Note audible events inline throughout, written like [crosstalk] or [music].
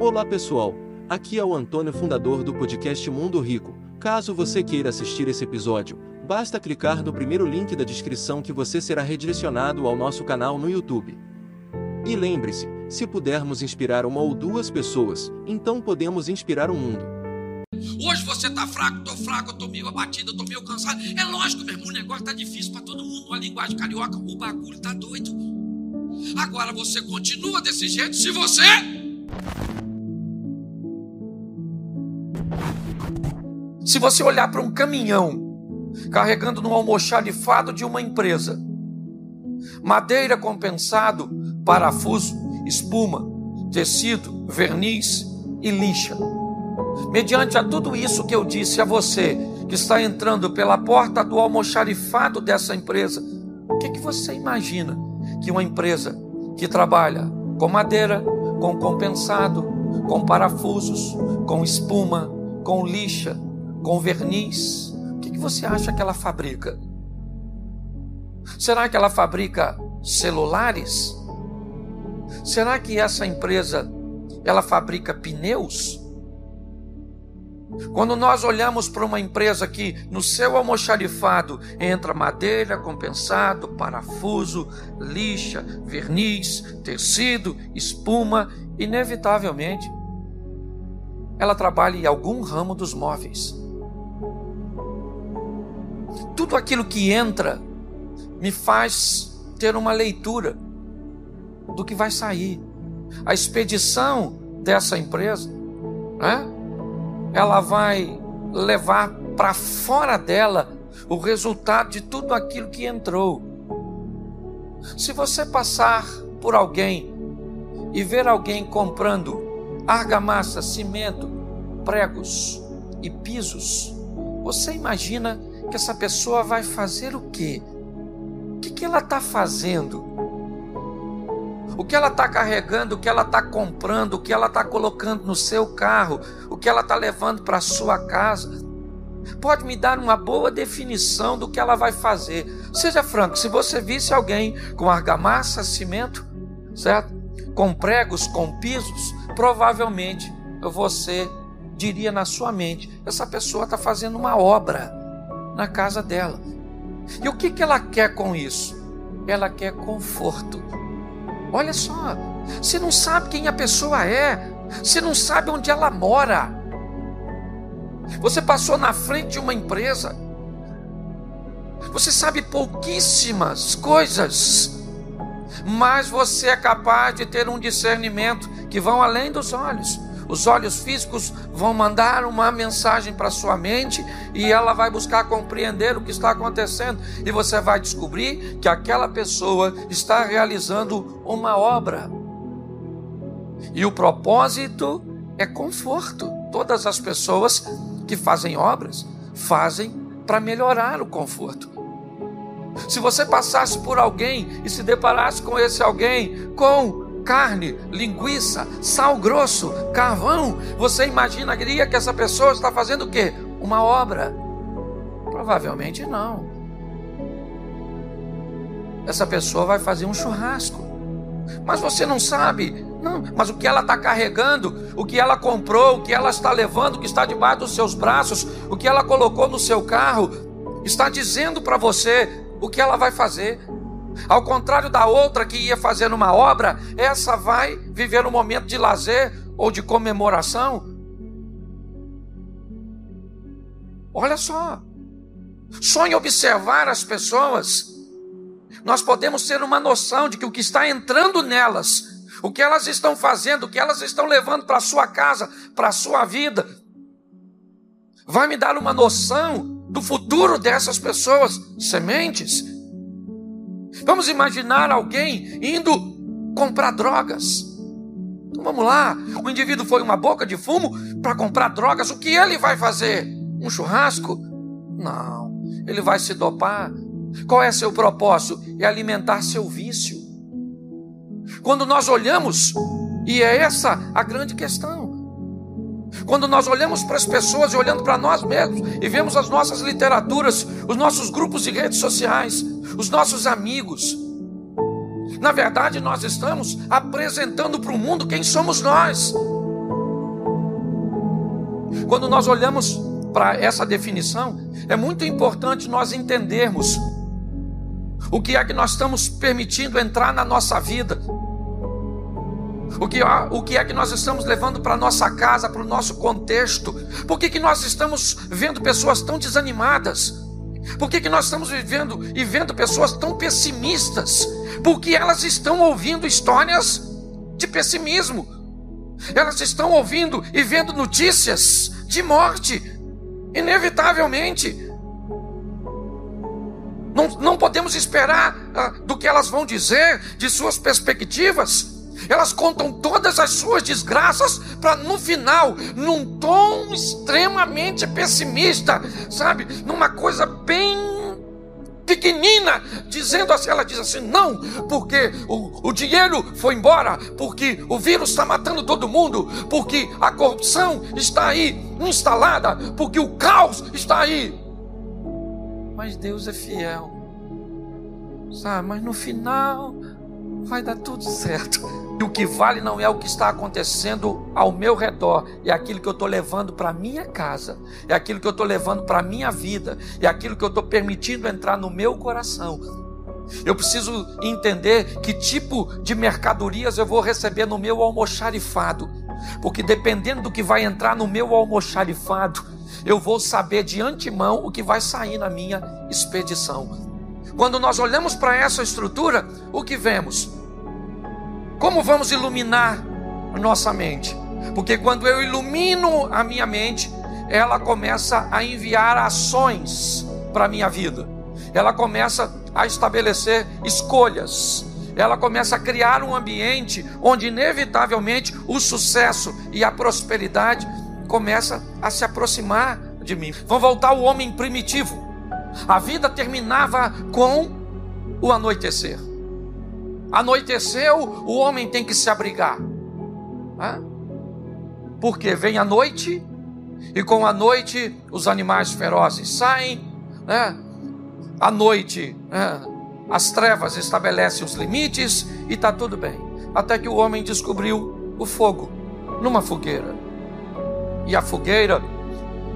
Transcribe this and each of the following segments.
Olá pessoal, aqui é o Antônio, fundador do podcast Mundo Rico. Caso você queira assistir esse episódio, basta clicar no primeiro link da descrição que você será redirecionado ao nosso canal no YouTube. E lembre-se, se pudermos inspirar uma ou duas pessoas, então podemos inspirar o mundo. Hoje você tá fraco, tô fraco, tô meio abatido, tô meio cansado. É lógico, meu irmão, o negócio tá difícil para todo mundo. A linguagem carioca, o bagulho tá doido. Agora você continua desse jeito se você Se você olhar para um caminhão carregando no almoxarifado de uma empresa, madeira compensado, parafuso, espuma, tecido, verniz e lixa. Mediante a tudo isso que eu disse a você, que está entrando pela porta do almoxarifado dessa empresa, o que, que você imagina que uma empresa que trabalha com madeira, com compensado, com parafusos, com espuma, com lixa, com verniz. O que, você acha que ela fabrica? Será que ela fabrica celulares? Será que essa empresa ela fabrica pneus? Quando nós olhamos para uma empresa que no seu almoxarifado entra madeira, compensado, parafuso, lixa, verniz, tecido, espuma, inevitavelmente ela trabalha em algum ramo dos móveis tudo aquilo que entra me faz ter uma leitura do que vai sair. A expedição dessa empresa, né? ela vai levar para fora dela o resultado de tudo aquilo que entrou. Se você passar por alguém e ver alguém comprando argamassa, cimento, pregos e pisos, você imagina que essa pessoa vai fazer o quê? O que, que ela está fazendo? O que ela está carregando, o que ela está comprando, o que ela está colocando no seu carro, o que ela está levando para a sua casa. Pode me dar uma boa definição do que ela vai fazer. Seja franco, se você visse alguém com argamassa, cimento, certo? Com pregos, com pisos, provavelmente você diria na sua mente: essa pessoa está fazendo uma obra na casa dela. E o que, que ela quer com isso? Ela quer conforto. Olha só, você não sabe quem a pessoa é, você não sabe onde ela mora. Você passou na frente de uma empresa, você sabe pouquíssimas coisas, mas você é capaz de ter um discernimento que vão além dos olhos. Os olhos físicos vão mandar uma mensagem para sua mente e ela vai buscar compreender o que está acontecendo e você vai descobrir que aquela pessoa está realizando uma obra. E o propósito é conforto. Todas as pessoas que fazem obras fazem para melhorar o conforto. Se você passasse por alguém e se deparasse com esse alguém com carne, linguiça, sal grosso, carvão, você imaginaria que essa pessoa está fazendo o quê? Uma obra? Provavelmente não. Essa pessoa vai fazer um churrasco. Mas você não sabe, não, mas o que ela está carregando, o que ela comprou, o que ela está levando, o que está debaixo dos seus braços, o que ela colocou no seu carro, está dizendo para você o que ela vai fazer. Ao contrário da outra que ia fazendo uma obra, essa vai viver um momento de lazer ou de comemoração. Olha só, só em observar as pessoas, nós podemos ter uma noção de que o que está entrando nelas, o que elas estão fazendo, o que elas estão levando para sua casa, para sua vida, vai me dar uma noção do futuro dessas pessoas, sementes Vamos imaginar alguém indo comprar drogas. Então vamos lá, o indivíduo foi uma boca de fumo para comprar drogas, o que ele vai fazer? Um churrasco? Não, ele vai se dopar. Qual é seu propósito? É alimentar seu vício. Quando nós olhamos, e é essa a grande questão, quando nós olhamos para as pessoas e olhando para nós mesmos e vemos as nossas literaturas, os nossos grupos de redes sociais, os nossos amigos, na verdade nós estamos apresentando para o mundo quem somos nós. Quando nós olhamos para essa definição, é muito importante nós entendermos o que é que nós estamos permitindo entrar na nossa vida. O que, o que é que nós estamos levando para nossa casa, para o nosso contexto? Por que, que nós estamos vendo pessoas tão desanimadas? Por que, que nós estamos vivendo e vendo pessoas tão pessimistas? Porque elas estão ouvindo histórias de pessimismo. Elas estão ouvindo e vendo notícias de morte, inevitavelmente. Não, não podemos esperar ah, do que elas vão dizer, de suas perspectivas. Elas contam todas as suas desgraças para no final, num tom extremamente pessimista, sabe? Numa coisa bem pequenina, dizendo assim, ela diz assim, não, porque o, o dinheiro foi embora, porque o vírus está matando todo mundo, porque a corrupção está aí instalada, porque o caos está aí. Mas Deus é fiel, sabe? Mas no final vai dar tudo certo. E o que vale não é o que está acontecendo ao meu redor, é aquilo que eu estou levando para minha casa, é aquilo que eu estou levando para minha vida, é aquilo que eu estou permitindo entrar no meu coração. Eu preciso entender que tipo de mercadorias eu vou receber no meu almoxarifado, porque dependendo do que vai entrar no meu almoxarifado, eu vou saber de antemão o que vai sair na minha expedição. Quando nós olhamos para essa estrutura, o que vemos? Como vamos iluminar nossa mente? Porque quando eu ilumino a minha mente, ela começa a enviar ações para a minha vida. Ela começa a estabelecer escolhas. Ela começa a criar um ambiente onde inevitavelmente o sucesso e a prosperidade começa a se aproximar de mim. Vamos voltar ao homem primitivo. A vida terminava com o anoitecer. Anoiteceu, o homem tem que se abrigar. Porque vem a noite, e com a noite os animais ferozes saem, né? à noite né? as trevas estabelecem os limites e está tudo bem. Até que o homem descobriu o fogo numa fogueira. E a fogueira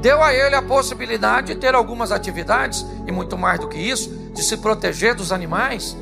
deu a ele a possibilidade de ter algumas atividades, e muito mais do que isso, de se proteger dos animais.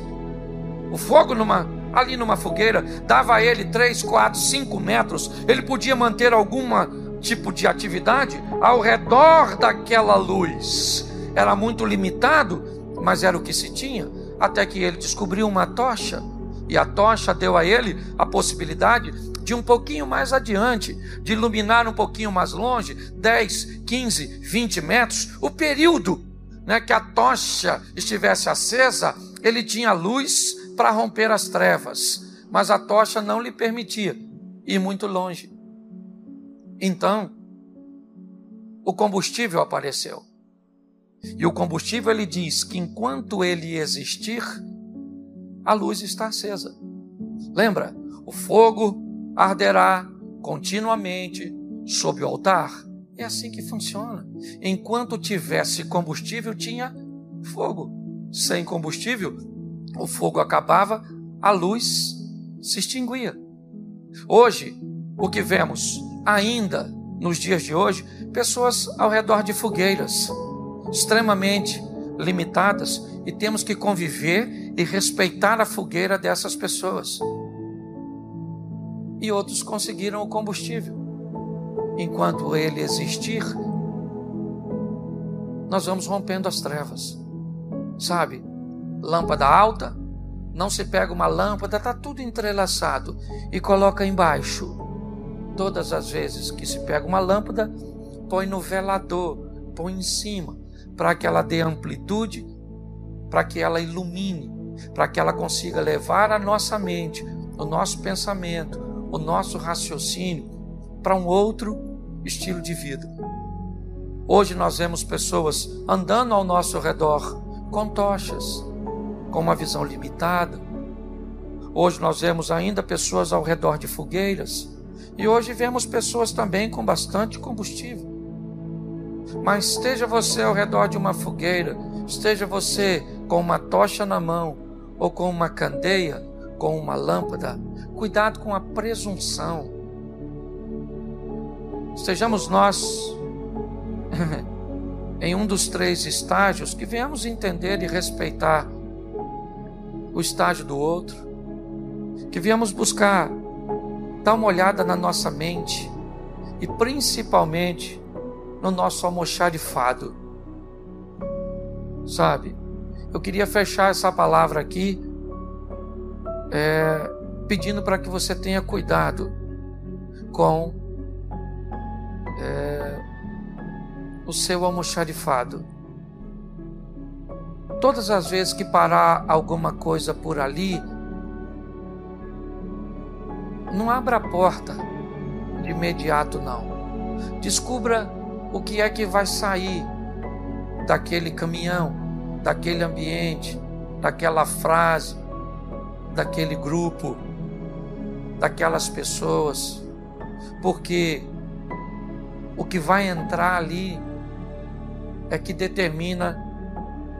O fogo numa, ali numa fogueira dava a ele 3, 4, 5 metros. Ele podia manter alguma tipo de atividade ao redor daquela luz. Era muito limitado, mas era o que se tinha. Até que ele descobriu uma tocha. E a tocha deu a ele a possibilidade de um pouquinho mais adiante, de iluminar um pouquinho mais longe, 10, 15, 20 metros, o período né, que a tocha estivesse acesa, ele tinha luz para romper as trevas, mas a tocha não lhe permitia ir muito longe. Então, o combustível apareceu. E o combustível ele diz que enquanto ele existir, a luz está acesa. Lembra? O fogo arderá continuamente sob o altar. É assim que funciona. Enquanto tivesse combustível, tinha fogo. Sem combustível, o fogo acabava, a luz se extinguia. Hoje, o que vemos ainda nos dias de hoje, pessoas ao redor de fogueiras, extremamente limitadas, e temos que conviver e respeitar a fogueira dessas pessoas. E outros conseguiram o combustível. Enquanto ele existir, nós vamos rompendo as trevas. Sabe? Lâmpada alta, não se pega uma lâmpada, está tudo entrelaçado e coloca embaixo. Todas as vezes que se pega uma lâmpada, põe no velador, põe em cima, para que ela dê amplitude, para que ela ilumine, para que ela consiga levar a nossa mente, o nosso pensamento, o nosso raciocínio para um outro estilo de vida. Hoje nós vemos pessoas andando ao nosso redor com tochas, com uma visão limitada. Hoje nós vemos ainda pessoas ao redor de fogueiras e hoje vemos pessoas também com bastante combustível. Mas esteja você ao redor de uma fogueira, esteja você com uma tocha na mão ou com uma candeia, com uma lâmpada, cuidado com a presunção. Estejamos nós [laughs] em um dos três estágios, que venhamos entender e respeitar o estágio do outro, que venhamos buscar dar uma olhada na nossa mente e principalmente no nosso almoxarifado. Sabe? Eu queria fechar essa palavra aqui é, pedindo para que você tenha cuidado com é, o seu almoxarifado. Todas as vezes que parar alguma coisa por ali, não abra a porta de imediato, não. Descubra o que é que vai sair daquele caminhão, daquele ambiente, daquela frase, daquele grupo, daquelas pessoas, porque o que vai entrar ali é que determina